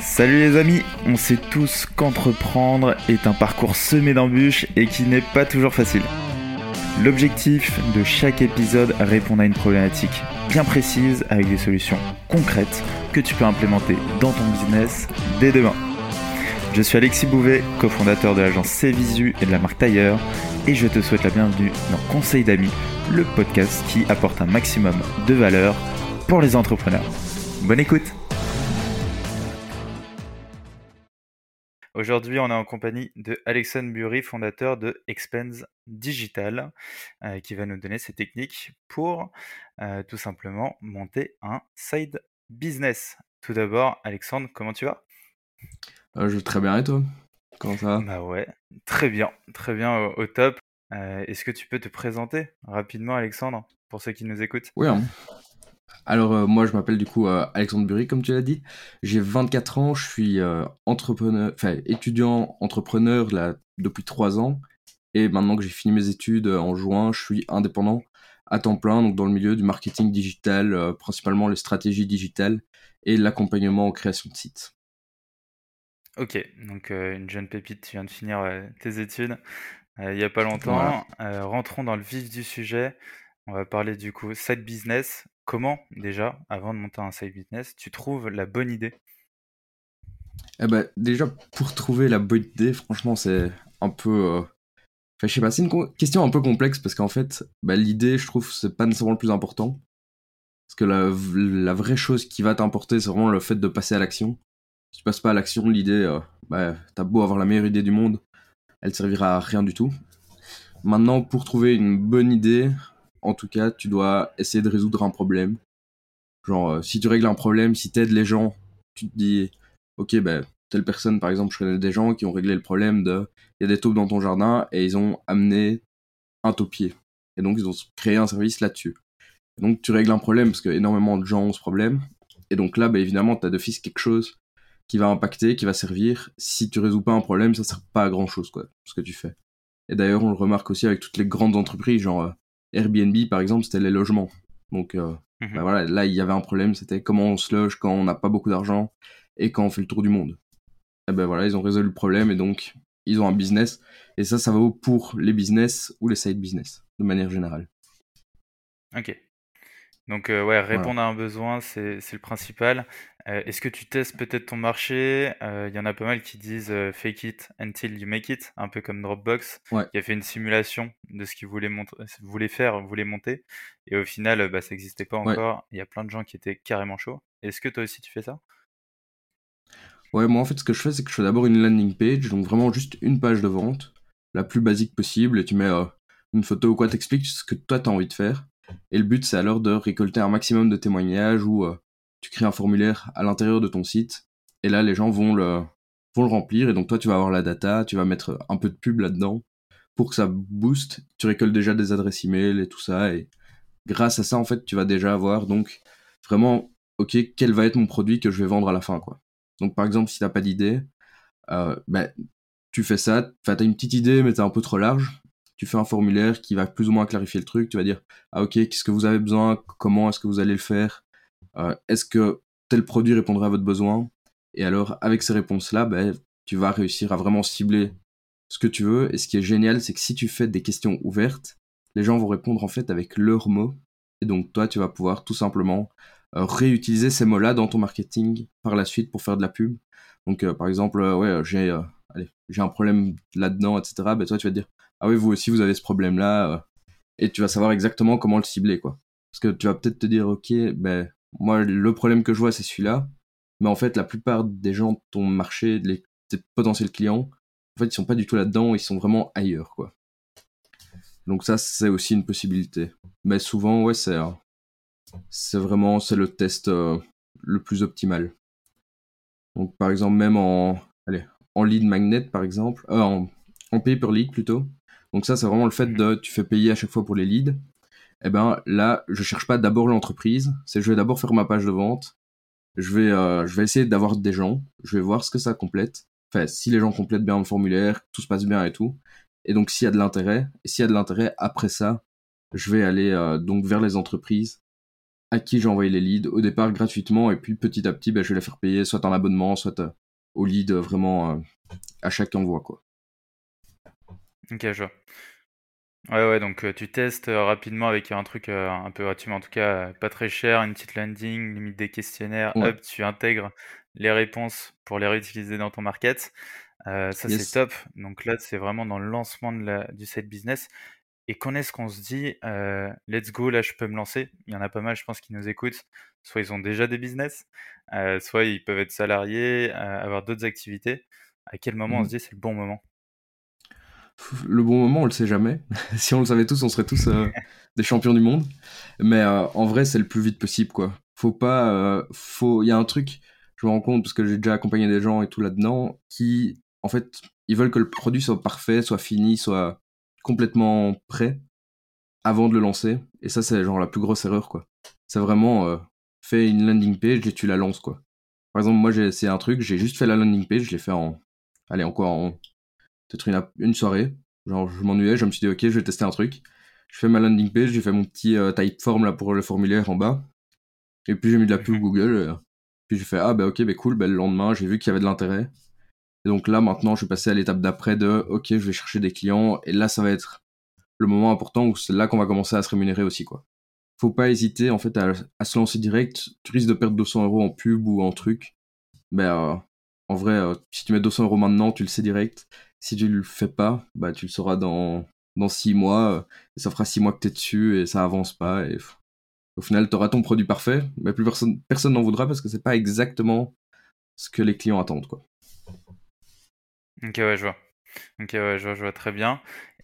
Salut les amis, on sait tous qu'entreprendre est un parcours semé d'embûches et qui n'est pas toujours facile. L'objectif de chaque épisode répond à une problématique bien précise avec des solutions concrètes que tu peux implémenter dans ton business dès demain. Je suis Alexis Bouvet, cofondateur de l'agence Cvisu et de la marque Tailleur, et je te souhaite la bienvenue dans Conseil d'amis, le podcast qui apporte un maximum de valeur pour les entrepreneurs. Bonne écoute Aujourd'hui, on est en compagnie de Alexandre Bury, fondateur de Expense Digital, euh, qui va nous donner ses techniques pour euh, tout simplement monter un side business. Tout d'abord, Alexandre, comment tu vas? Euh, Je vais très bien et toi? Comment ça va? Bah ouais, très bien, très bien au, top. Est-ce que tu peux te présenter rapidement, Alexandre, pour ceux qui nous écoutent? Oui, hein. Alors euh, moi je m'appelle du coup euh, Alexandre Bury comme tu l'as dit. J'ai 24 ans, je suis euh, entrepreneur, enfin étudiant entrepreneur là depuis 3 ans et maintenant que j'ai fini mes études en juin, je suis indépendant à temps plein donc dans le milieu du marketing digital, principalement les stratégies digitales et l'accompagnement en création de sites. Ok, donc une jeune pépite, tu viens de finir tes études il n'y a pas longtemps. rentrons dans le vif du sujet. On va parler du coup side business. Comment, déjà, avant de monter un side business, tu trouves la bonne idée? Eh ben, Déjà, pour trouver la bonne idée, franchement, c'est un peu. Euh, enfin, je sais pas, c'est une question un peu complexe parce qu'en fait, bah, l'idée, je trouve, c'est pas nécessairement le plus important. Parce que la, vraie chose qui va t'importer, c'est vraiment le fait de passer à l'action. Si tu passes pas à l'action, l'idée, euh, bah, t'as beau avoir la meilleure idée du monde, elle servira à rien du tout. Maintenant, pour trouver une bonne idée, en tout cas, tu dois essayer de résoudre un problème. Genre, euh, si tu règles un problème, si tu aides les gens, tu te dis, ok, ben, telle personne, par exemple, je connais des gens qui ont réglé le problème de, il y a des taupes dans ton jardin et ils ont amené un taupier. Et donc, ils ont créé un service là-dessus. Donc, tu règles un problème parce que énormément de gens ont ce problème. Et donc là, ben, évidemment, tu as d'office quelque chose qui va impacter, qui va servir. Si tu résous pas un problème, ça sert pas à grand chose, quoi, ce que tu fais. Et d'ailleurs, on le remarque aussi avec toutes les grandes entreprises, genre, euh, Airbnb, par exemple, c'était les logements. Donc euh, mhm. bah voilà, là, il y avait un problème, c'était comment on se loge quand on n'a pas beaucoup d'argent et quand on fait le tour du monde. Et ben voilà, ils ont résolu le problème et donc ils ont un business. Et ça, ça vaut pour les business ou les side business, de manière générale. Ok. Donc euh, ouais, répondre à un besoin, c'est le principal. Euh, est-ce que tu testes peut-être ton marché? Il y en a pas mal qui disent fake it until you make it, un peu comme Dropbox, qui a fait une simulation de ce qu'il voulait, voulait faire, voulait monter, et au final, bah, ça n'existait pas encore. Il y a plein de gens qui étaient carrément chauds. Est-ce que toi aussi tu fais ça? Ouais, moi en fait, ce que je fais, c'est que je fais d'abord une landing page, donc vraiment juste une page de vente, la plus basique possible, et tu mets une photo ou quoi, t'expliques ce que toi t'as envie de faire. Et le but, c'est alors de récolter un maximum de témoignages ou euh, tu crées un formulaire à l'intérieur de ton site. Et là, les gens vont le, vont le remplir. Et donc, toi, tu vas avoir la data, tu vas mettre un peu de pub là-dedans pour que ça booste. Tu récoltes déjà des adresses email et tout ça. Et grâce à ça, en fait, tu vas déjà avoir donc vraiment, OK, quel va être mon produit que je vais vendre à la fin, quoi. Donc, par exemple, si t'as pas d'idée, euh, ben, tu fais ça, tu as une petite idée, mais t'es un peu trop large tu fais un formulaire qui va plus ou moins clarifier le truc. Tu vas dire, ah ok, qu'est-ce que vous avez besoin? Comment est-ce que vous allez le faire? Euh, Est-ce que tel produit répondra à votre besoin? Et alors, avec ces réponses-là, ben, tu vas réussir à vraiment cibler ce que tu veux. Et ce qui est génial, c'est que si tu fais des questions ouvertes, les gens vont répondre en fait avec leurs mots. Et donc, toi, tu vas pouvoir tout simplement euh, réutiliser ces mots-là dans ton marketing par la suite pour faire de la pub. Donc, euh, par exemple, ouais, j'ai j'ai un problème là-dedans, etc. Ben, toi, tu vas dire, ah oui, vous aussi, vous avez ce problème-là, euh, et tu vas savoir exactement comment le cibler, quoi. Parce que tu vas peut-être te dire, ok, ben, moi, le problème que je vois, c'est celui-là, mais en fait, la plupart des gens de ton marché, les, tes potentiels clients, en fait, ils sont pas du tout là-dedans, ils sont vraiment ailleurs, quoi. Donc ça, c'est aussi une possibilité. Mais souvent, ouais, c'est, euh, c'est vraiment, c'est le test euh, le plus optimal. Donc, par exemple, même en, allez, en lead magnet, par exemple, en, en pay per lead plutôt, donc ça, c'est vraiment le fait de tu fais payer à chaque fois pour les leads. Et eh ben là, je cherche pas d'abord l'entreprise, c'est je vais d'abord faire ma page de vente. Je vais, euh, je vais essayer d'avoir des gens, je vais voir ce que ça complète. Enfin, si les gens complètent bien le formulaire, tout se passe bien et tout. Et donc s'il y a de l'intérêt, et s'il y a de l'intérêt après ça, je vais aller euh, donc vers les entreprises à qui j'ai envoyé les leads au départ gratuitement et puis petit à petit ben, je vais les faire payer soit en abonnement soit au lead vraiment à chaque envoi quoi. Ok je vois. Ouais, ouais, donc tu testes rapidement avec un truc un peu gratuit, mais en tout cas pas très cher, une petite landing, limite des questionnaires, hop, tu intègres les réponses pour les réutiliser dans ton market. ça, c'est top. Donc là, c'est vraiment dans le lancement de la, du site business. Et quand est-ce qu'on se dit, let's go, là, je peux me lancer? Il y en a pas mal, je pense, qui nous écoutent. Soit ils ont déjà des business, soit ils peuvent être salariés, avoir d'autres activités. À quel moment on se mmh. dit c'est le bon moment? Le bon moment, on le sait jamais. si on le savait tous, on serait tous euh, des champions du monde. Mais euh, en vrai, c'est le plus vite possible, quoi. Faut pas, euh, faut, il y a un truc, je me rends compte parce que j'ai déjà accompagné des gens et tout là-dedans, qui, en fait, ils veulent que le produit soit parfait, soit fini, soit complètement prêt avant de le lancer. Et ça, c'est genre la plus grosse erreur, quoi. C'est vraiment, fais une landing page et tu la lances, quoi. Par exemple, moi, j'ai essayé un truc, j'ai juste fait la landing page, je l'ai fait en, allez, encore en peut-être une, une, soirée. Genre, je m'ennuyais, je me suis dit, ok, je vais tester un truc. Je fais ma landing page, j'ai fait mon petit euh, type form là pour le formulaire en bas. Et puis j'ai mis de la pub mhm. Google. Euh, puis j'ai fait, ah bah ok, bah cool, bah, le lendemain, j'ai vu qu'il y avait de l'intérêt. Et donc là, maintenant, je vais passer à l'étape d'après de, ok, je vais chercher des clients. Et là, ça va être le moment important où c'est là qu'on va commencer à se rémunérer aussi, quoi. Faut pas hésiter, en fait, à, à se lancer direct. Tu risques de perdre 200 euros en pub ou en truc. Ben, en vrai, si tu mets 200 euros maintenant, tu le sais direct. Si tu le fais pas, bah tu le sauras dans dans six mois. Euh, ça fera six mois que tu es dessus et ça avance pas. Et au final, tu auras ton produit parfait, mais plus personne personne n'en voudra parce que c'est pas exactement ce que les clients attendent, quoi. Ok, ouais, je vois. Ok, ouais, je vois, je vois très bien.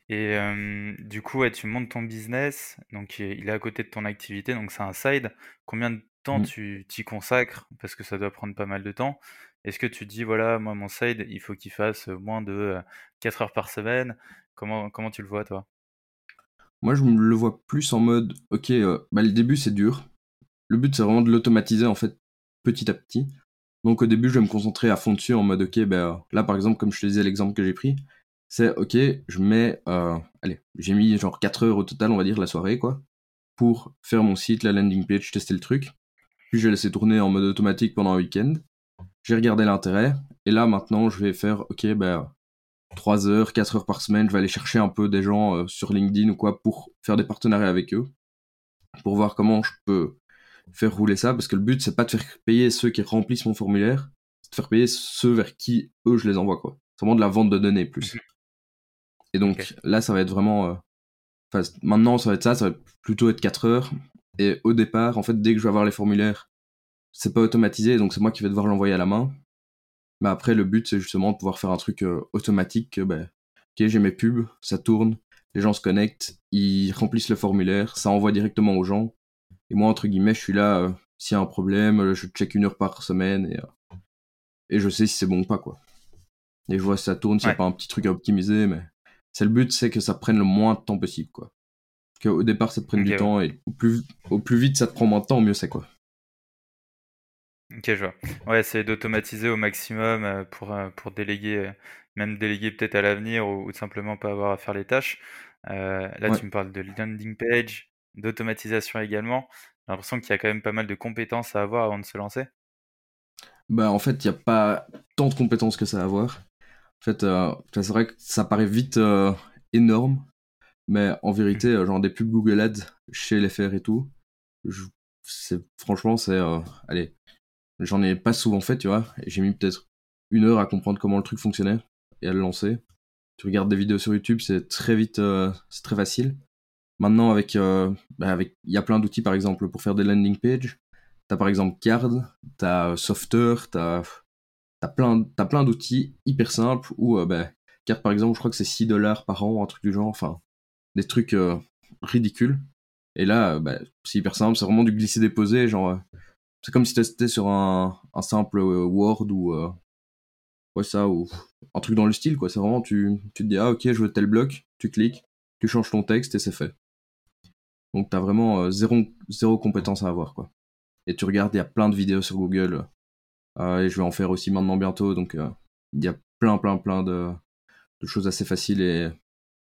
Et euh, du coup, tu montes ton business, donc il est à côté de ton activité, donc c'est un side. Combien de temps mmh. tu t'y consacres Parce que ça doit prendre pas mal de temps. Est-ce que tu dis, voilà, moi, mon side, il faut qu'il fasse moins de 4 heures par semaine? Comment, comment tu le vois, toi? Moi, je me le vois plus en mode, ok, bah, le début, c'est dur. Le but, c'est vraiment de l'automatiser, en fait, petit à petit. Donc, au début, je vais me concentrer à fond dessus en mode, ok, bah, là, par exemple, comme je te disais l'exemple que j'ai pris, c'est, ok, je mets, allez, j'ai mis genre 4 heures au total, on va dire, la soirée, quoi, pour faire mon site, la landing page, tester le truc. Puis, je vais laisser tourner en mode automatique pendant un week-end. J'ai regardé l'intérêt, et là maintenant je vais faire, ok, ben, 3 heures, 4 heures par semaine, je vais aller chercher un peu des gens euh, sur LinkedIn ou quoi pour faire des partenariats avec eux, pour voir comment je peux faire rouler ça, parce que le but c'est pas de faire payer ceux qui remplissent mon formulaire, c'est de faire payer ceux vers qui eux je les envoie, quoi. C'est vraiment de la vente de données plus. Mhm. Et donc là ça va être vraiment... Euh, enfin, maintenant ça va être ça, ça va plutôt être 4 heures, et au départ, en fait, dès que je vais avoir les formulaires, c'est pas automatisé, donc c'est moi qui vais devoir l'envoyer à la main. Mais après, le but, c'est justement de pouvoir faire un truc euh, automatique. ben, ok, j'ai mes pubs, ça tourne, les gens se connectent, ils remplissent le formulaire, ça envoie directement aux gens. Et moi, entre guillemets, je suis là, euh, s'il y a un problème, je check une heure par semaine et, euh, et je sais si c'est bon ou pas, quoi. Et je vois si ça tourne, s'il n'y a pas un petit truc à optimiser, mais c'est le but, c'est que ça prenne le moins de temps possible, quoi. Qu'au départ, ça te prenne du temps et au plus, au plus vite ça te prend moins de temps, mieux c'est, quoi. Ok, je vois. Ouais, c'est d'automatiser au maximum euh, pour, euh, pour déléguer, euh, même déléguer peut-être à l'avenir ou, simplement pas avoir à faire les tâches. là, tu me parles de landing page, d'automatisation également. J'ai l'impression qu'il y a quand même pas mal de compétences à avoir avant de se lancer. Bah, en fait, il n'y a pas tant de compétences que ça à avoir. En fait, c'est vrai que ça paraît vite énorme, mais en vérité, mmh. genre des pubs Google Ads chez les FR et tout, c'est franchement, c'est allez, J'en ai pas souvent fait, tu vois. J'ai mis peut-être une heure à comprendre comment le truc fonctionnait et à le lancer. Tu regardes des vidéos sur YouTube, c'est très vite, euh, c'est très facile. Maintenant, avec, euh, bah, avec, il y a plein d'outils, par exemple, pour faire des landing pages. T'as par exemple Card, t'as Softer, t'as, t'as plein, t'as plein d'outils hyper simples où, euh, bah, Card, par exemple, je crois que c'est 6 dollars par an, un truc du genre, enfin, des trucs ridicules. Et là, bah, c'est hyper simple, c'est vraiment du glisser-déposer, genre, c'est comme si tu sur un, simple euh, Word ou euh, ouais, ça ou un truc dans le style quoi. C'est vraiment tu, tu te dis ah ok je veux tel bloc, tu cliques, tu changes ton texte et c'est fait. Donc t'as vraiment euh, zéro, zéro compétence à avoir quoi. Et tu regardes, il y a plein de vidéos sur Google et je vais en faire aussi maintenant bientôt. Donc il y a plein plein plein de choses assez faciles et,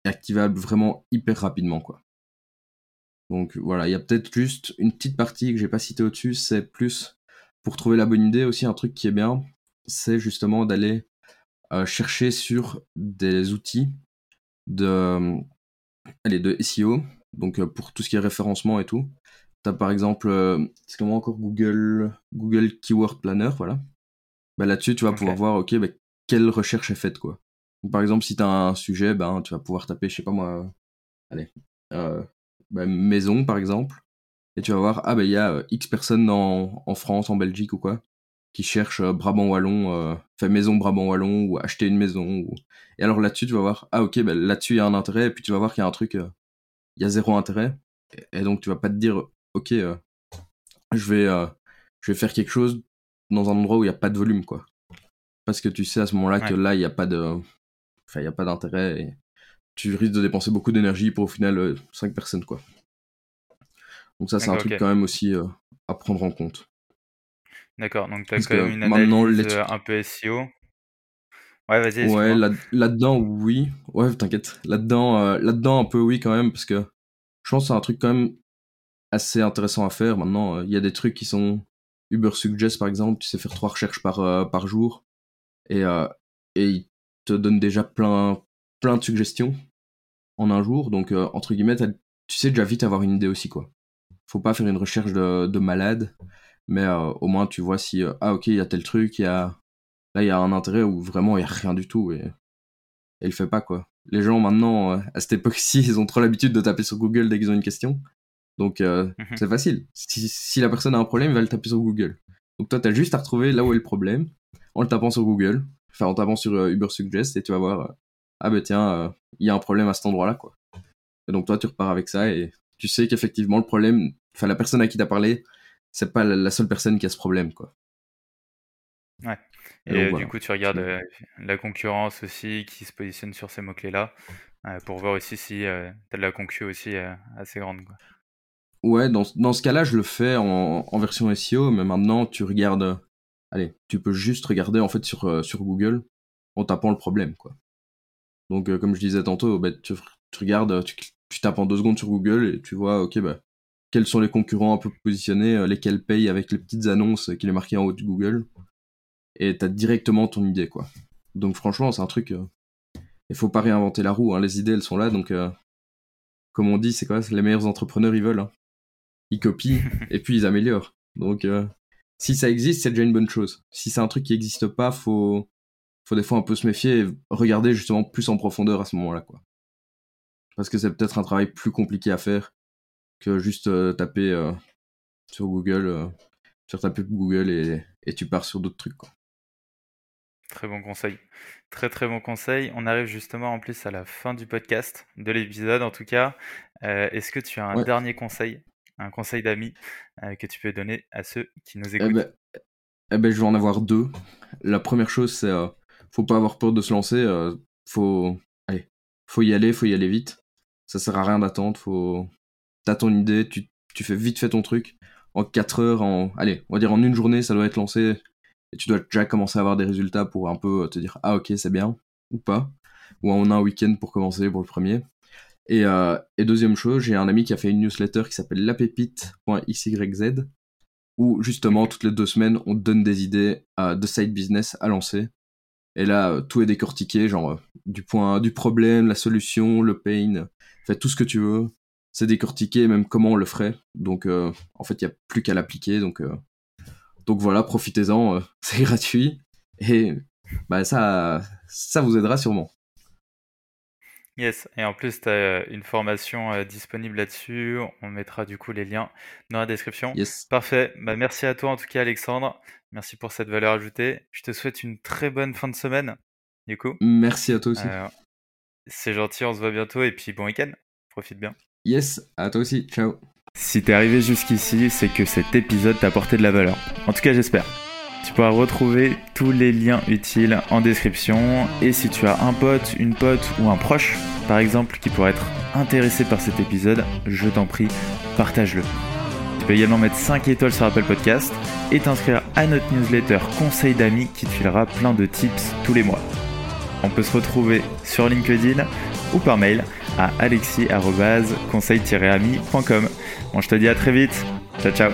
et activables vraiment hyper rapidement quoi. Donc voilà, il y a peut-être juste une petite partie que j'ai pas citée au-dessus, c'est plus pour trouver la bonne idée aussi un truc qui est bien, c'est justement d'aller euh, chercher sur des outils de, allez, de SEO, donc euh, pour tout ce qui est référencement et tout. Tu as par exemple, euh, c'est comment encore Google, Google Keyword Planner, voilà. Bah, Là-dessus, tu vas pouvoir voir, ok, bah, quelle recherche est faite, quoi. Par exemple, si tu as un sujet, ben, tu vas pouvoir taper, je sais pas moi, allez, bah, maison par exemple, et tu vas voir, ah ben il y a X personnes en, en France, en Belgique ou quoi, qui cherchent euh, Brabant Wallon, euh, fait maison Brabant Wallon ou acheter une maison. Ou... Et alors là-dessus, tu vas voir, ah ok, ben, là-dessus il y a un intérêt, et puis tu vas voir qu'il y a un truc, euh, il y a zéro intérêt. Et, donc tu vas pas te dire, ok, je vais, je vais faire quelque chose dans un endroit où il n'y a pas de volume, quoi. Parce que tu sais à ce moment-là que là, il n'y a pas de, enfin, il y a pas d'intérêt et tu risques de dépenser beaucoup d'énergie pour au final 5 personnes, quoi. Donc ça, c'est un truc quand même aussi à prendre en compte. D'accord, donc tu as quand même une analyse un peu SEO. Ouais, vas-y. Ouais, là-dedans, oui. Ouais, t'inquiète. Là-dedans, euh, là-dedans, un peu oui quand même, parce que je pense que c'est un truc quand même assez intéressant à faire. Maintenant, euh, il y a des trucs qui sont Uber Suggest, par exemple. Tu sais faire trois recherches par, euh, par jour. Et, et te donne déjà plein, plein de suggestions en un jour. Donc, entre guillemets, tu sais déjà vite avoir une idée aussi, quoi. Faut pas faire une recherche de, de malade mais euh, au moins tu vois si euh, ah ok il y a tel truc il y a là il y a un intérêt ou vraiment il y a rien du tout et, et il fait pas quoi les gens maintenant euh, à cette époque-ci ils ont trop l'habitude de taper sur Google dès qu'ils ont une question donc mhm. c'est facile si, si, la personne a un problème il va le taper sur Google donc toi t'as juste à retrouver là où est le problème en le tapant sur Google enfin en tapant sur Uber Suggest et tu vas voir ah ben tiens il y a un problème à cet endroit là quoi et donc toi tu repars avec ça et tu sais qu'effectivement le problème enfin la personne à qui t'as parlé c'est pas la seule personne qui a ce problème, quoi. Ouais. Et, du coup, tu regardes euh, la concurrence aussi qui se positionne sur ces mots-clés-là euh, pour voir aussi si euh, tu as de la concu aussi assez grande. Quoi. Ouais, dans, dans ce cas-là, je le fais en, en, version SEO, mais maintenant, tu regardes. Allez, tu peux juste regarder en fait sur, sur Google en tapant le problème, quoi. Donc, comme je disais tantôt, bah, tu, tu, regardes, tu, tu, tapes en deux secondes sur Google et tu vois, ok, bah, quels sont les concurrents un peu positionnés, euh, lesquels payent avec les petites annonces qu'il est marqué en haut de Google. Et t'as directement ton idée, quoi. Donc franchement, c'est un truc... Euh, il faut pas réinventer la roue, hein. les idées, elles sont là, donc... Euh, comme on dit, c'est quoi Les meilleurs entrepreneurs, ils veulent. Hein. Ils copient, et puis ils améliorent. Donc, si ça existe, c'est déjà une bonne chose. Si c'est un truc qui n'existe pas, faut... faut des fois un peu se méfier et regarder justement plus en profondeur à ce moment-là, quoi. Parce que c'est peut-être un travail plus compliqué à faire que juste euh, taper euh, sur Google, euh, sur ta pub Google et, et tu pars sur d'autres trucs. Quoi. Très bon conseil. Très très bon conseil. On arrive justement en plus à la fin du podcast, de l'épisode en tout cas. Est-ce que tu as un dernier conseil, un conseil d'amis que tu peux donner à ceux qui nous eh écoutent ben, eh ben, Je vais en avoir deux. La première chose, c'est faut pas avoir peur de se lancer. faut, allez, faut y aller, faut y aller vite. Ça sert à rien d'attendre. Faut, t'as ton idée, tu, tu fais vite fait ton truc. En 4 heures, en, allez, on va dire en une journée, ça doit être lancé. Et tu dois déjà commencer à avoir des résultats pour un peu te dire, ah ok, c'est bien, ou pas. Ou on a un week-end pour commencer pour le premier. Et, euh, et deuxième chose, j'ai un ami qui a fait une newsletter qui s'appelle lapépite.xyz, où justement, toutes les deux semaines, on donne des idées euh, de side business à lancer. Et là, euh, tout est décortiqué, genre du point du problème, la solution, le pain, fais tout ce que tu veux c'est décortiqué même comment on le ferait. Donc en fait, il n'y a plus qu'à l'appliquer. Donc, voilà, profitez-en, c'est gratuit. Et bah, ça vous aidera sûrement. Yes, et en plus, tu as une formation disponible là-dessus. On mettra du coup les liens dans la description. Yes. Parfait. Bah, merci à toi en tout cas, Alexandre. Merci pour cette valeur ajoutée. Je te souhaite une très bonne fin de semaine. Du coup. Merci à toi aussi. c'est gentil, on se voit bientôt et puis bon week-end. Profite bien. Yes, à toi aussi, ciao. Si t'es arrivé jusqu'ici, c'est que cet épisode t'a apporté de la valeur. En tout cas, j'espère. Tu pourras retrouver tous les liens utiles en description. Et si tu as un pote, une pote ou un proche, par exemple, qui pourrait être intéressé par cet épisode, je t'en prie, partage-le. Tu peux également mettre 5 étoiles sur Apple Podcast et t'inscrire à notre newsletter Conseil d'amis qui te filera plein de tips tous les mois. On peut se retrouver sur LinkedIn ou par mail à alexis-conseil-ami.com. Bon, je te dis à très vite. Ciao, ciao.